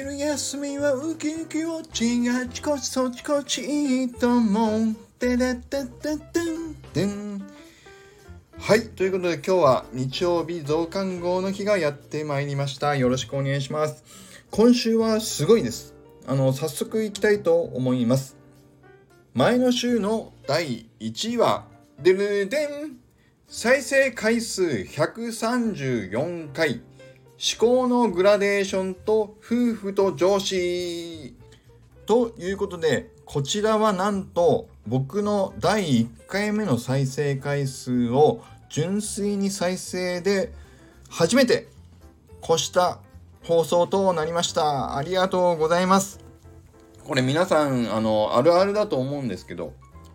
昼休みはウキウキウォッチがちこちそちこちいいと思う。てれてててんてん。はい。ということで今日は日曜日増刊号の日がやってまいりました。よろしくお願いします。今週はすごいです。あの、早速いきたいと思います。前の週の第1位は、でるでん再生回数134回思考のグラデーションと夫婦と上司ということでこちらはなんと僕の第1回目の再生回数を純粋に再生で初めて越した放送となりました。ありがとうございます。これ皆さんあのあるあるだと思うんですけど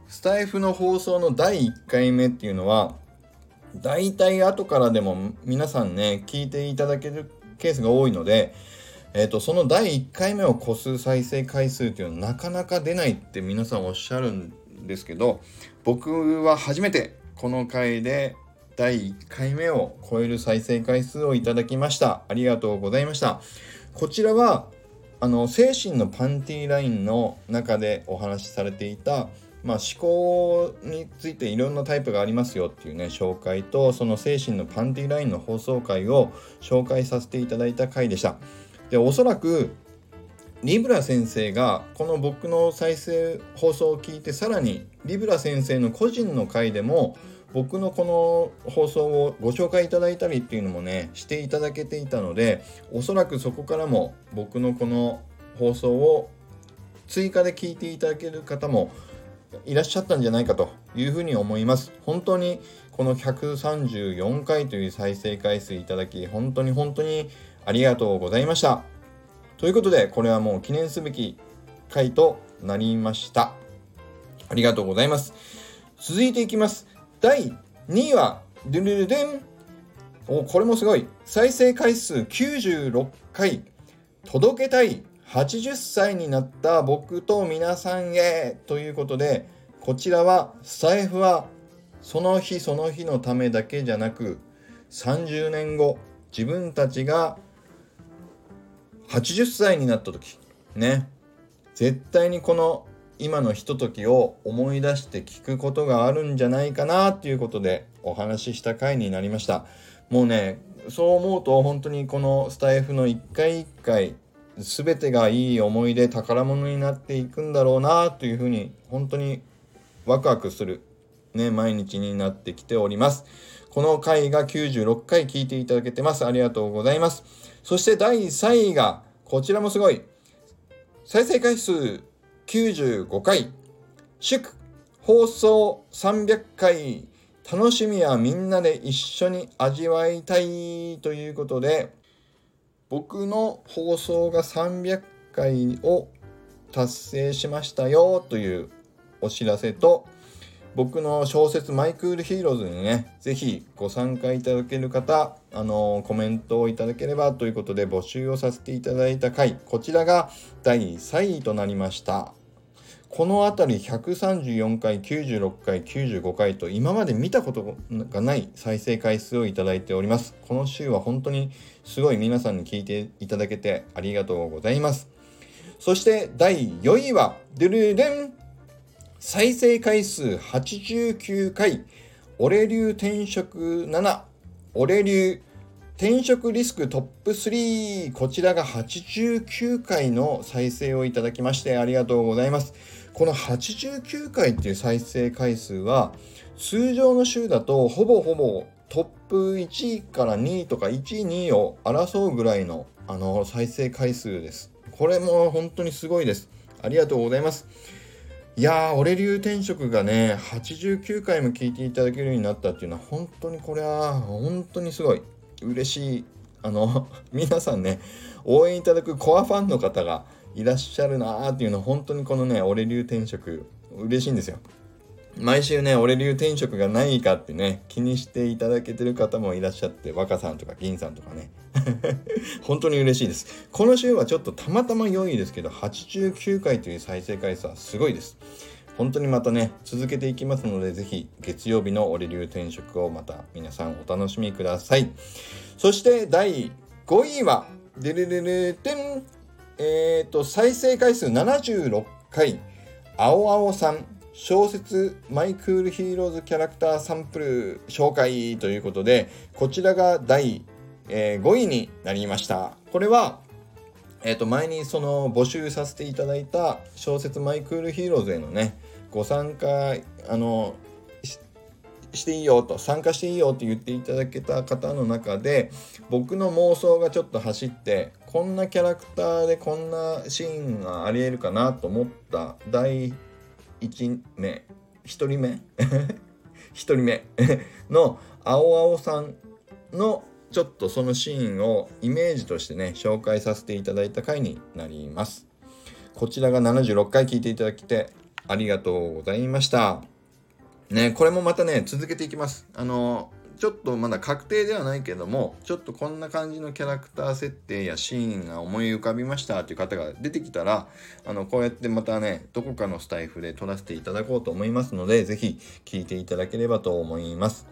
スタイフの放送の第1回目っていうのは大体後からでも皆さんね聞いていただけるケースが多いので、えーと、その第1回目を超す再生回数っていうのはなかなか出ないって皆さんおっしゃるんですけど僕は初めてこの回で第1回目を超える再生回数をいただきました。ありがとうございました。こちらはあの精神のパンティーラインの中でお話しされていたまあ、思考についていろんなタイプがありますよっていうね紹介とその精神のパンティラインの放送回を紹介させていただいた回でした。でおそらくリブラ先生がこの僕の再生放送を聞いてさらにリブラ先生の個人の回でも僕のこの放送をご紹介いただいたりっていうのもねしていただけていたのでおそらくそこからも僕のこの放送を追加で聞いていただける方もいらっしゃったんじゃないかというふうに思います。本当にこの134回という再生回数いただき、本当に本当にありがとうございました。ということで、これはもう記念すべき回となりました。ありがとうございます。続いていきます。第2位は、ドゥルルデン。お、これもすごい。再生回数96回。届けたい80歳になった僕と皆さんへということでこちらはスタイフはその日その日のためだけじゃなく30年後自分たちが80歳になった時ね絶対にこの今のひとときを思い出して聞くことがあるんじゃないかなということでお話しした回になりました。もうねそう思うと本当にこのスタイフの一回一回全てがいい思い出宝物になっていくんだろうなというふうに本当にワクワクする、ね、毎日になってきております。この回が96回聞いていただけてます。ありがとうございます。そして第3位が、こちらもすごい。再生回数95回。祝放送300回。楽しみはみんなで一緒に味わいたいということで、僕の放送が300回を達成しましたよというお知らせと僕の小説マイクールヒーローズにね、是非ご参加いただける方、あのコメントをいただければということで募集をさせていただいた回、こちらが第3位となりました。この辺り134回、96回、95回と今まで見たことがない再生回数をいただいております。この週は本当にすごい皆さんに聞いていただけてありがとうございます。そして第4位は、ドゥルデン再生回数89回、俺流転職7、俺流転職リスクトップ3こちらが89回の再生をいただきましてありがとうございますこの89回っていう再生回数は通常の週だとほぼほぼトップ1位から2位とか1位2位を争うぐらいのあの再生回数ですこれも本当にすごいですありがとうございますいやー、俺流転職がね、89回も聞いていただけるようになったっていうのは、本当にこれは、本当にすごい。嬉しい。あの、皆さんね、応援いただくコアファンの方がいらっしゃるなーっていうのは、本当にこのね、俺流転職、嬉しいんですよ。毎週ね、俺流転職がないかってね、気にしていただけてる方もいらっしゃって、若さんとか銀さんとかね。本当に嬉しいです。この週はちょっとたまたま良いですけど、89回という再生回数はすごいです。本当にまたね、続けていきますので、ぜひ月曜日の俺流転職をまた皆さんお楽しみください。そして第5位は、デレレレテンえ、ー、と、再生回数76回、青青さん、小説マイクールヒーローズキャラクターサンプル紹介ということで、こちらが第、え、5位になりました。これは、え、ー、と、前にその募集させていただいた小説マイクールヒーローズへのね、ご参加、あの、していいよと参加していいよって言っていただけた方の中で僕の妄想がちょっと走ってこんなキャラクターでこんなシーンがありえるかなと思った第1名1人目 1人目の青青さんのちょっとそのシーンをイメージとしてね紹介させていただいた回になりますこちらが76回聞いていただきてありがとうございましたね、これもまたね、続けていきます。あの、ちょっとまだ確定ではないけども、ちょっとこんな感じのキャラクター設定やシーンが思い浮かびましたっていう方が出てきたら、あの、こうやってまたね、どこかのスタイフで撮らせていただこうと思いますので、是非聴いていただければと思います。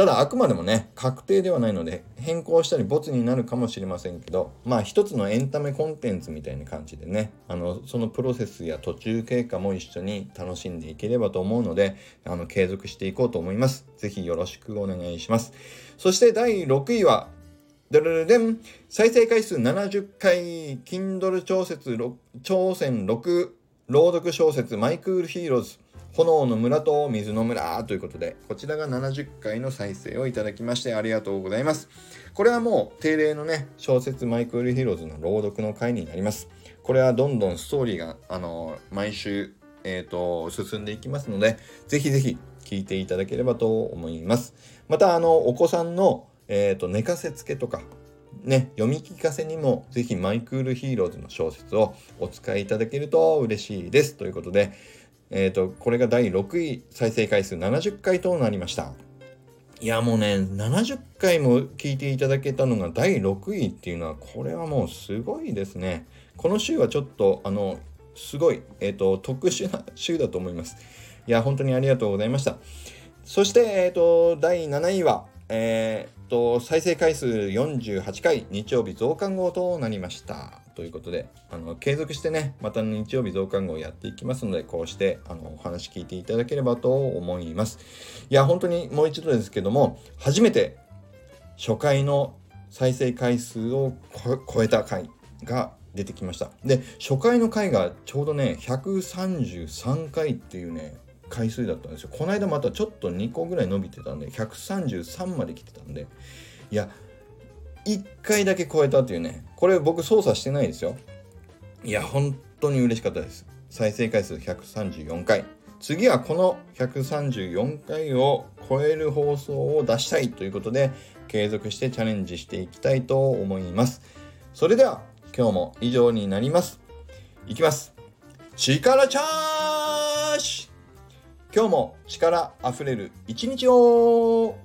ただあくまでもね確定ではないので変更したりボツになるかもしれませんけどまあ一つのエンタメコンテンツみたいな感じでねあのそのプロセスや途中経過も一緒に楽しんでいければと思うのであの継続していこうと思います。是非よろしくお願いします。そして第6位はドルルデン再生回数70回 Kindle 調節挑戦6朗読小説マイクールヒーローズ炎の村と水の村ということで、こちらが70回の再生をいただきましてありがとうございます。これはもう定例のね、小説マイクールヒーローズの朗読の回になります。これはどんどんストーリーが、あの、毎週、えっ、ー、と、進んでいきますので、ぜひぜひ聞いていただければと思います。また、あの、お子さんの、えっ、ー、と、寝かせつけとか、ね、読み聞かせにもぜひマイクールヒーローズの小説をお使いいただけると嬉しいです。ということで、え、ー、と、これが第6位、再生回数70回となりました。いや、もうね、70回も聞いていただけたのが第6位っていうのは、これはもうすごいですね。この週はちょっと、あの、すごい、え、ー、と、特殊な週だと思います。いや、本当にありがとうございました。そして、えっ、ー、と、第7位は、えっ、と、再生回数48回、日曜日増刊号となりました。ということで、あの、継続してね、また日曜日増刊号やっていきますので、こうして、あの、お話聞いていただければと思います。いや、本当にもう一度ですけども、初めて初回の再生回数を超えた回が出てきました。で、初回の回がちょうどね、133回っていうね、回数だったんですよ。この間またちょっと2個ぐらい伸びてたんで、133まで来てたんで、いや、1回だけ超えたっていうね、これ僕操作してないですよ。いや、本当に嬉しかったです。再生回数134回。次はこの134回を超える放送を出したいということで、継続してチャレンジしていきたいと思います。それでは、今日も以上になります。いきます。力チャージ今日も力あふれる一日を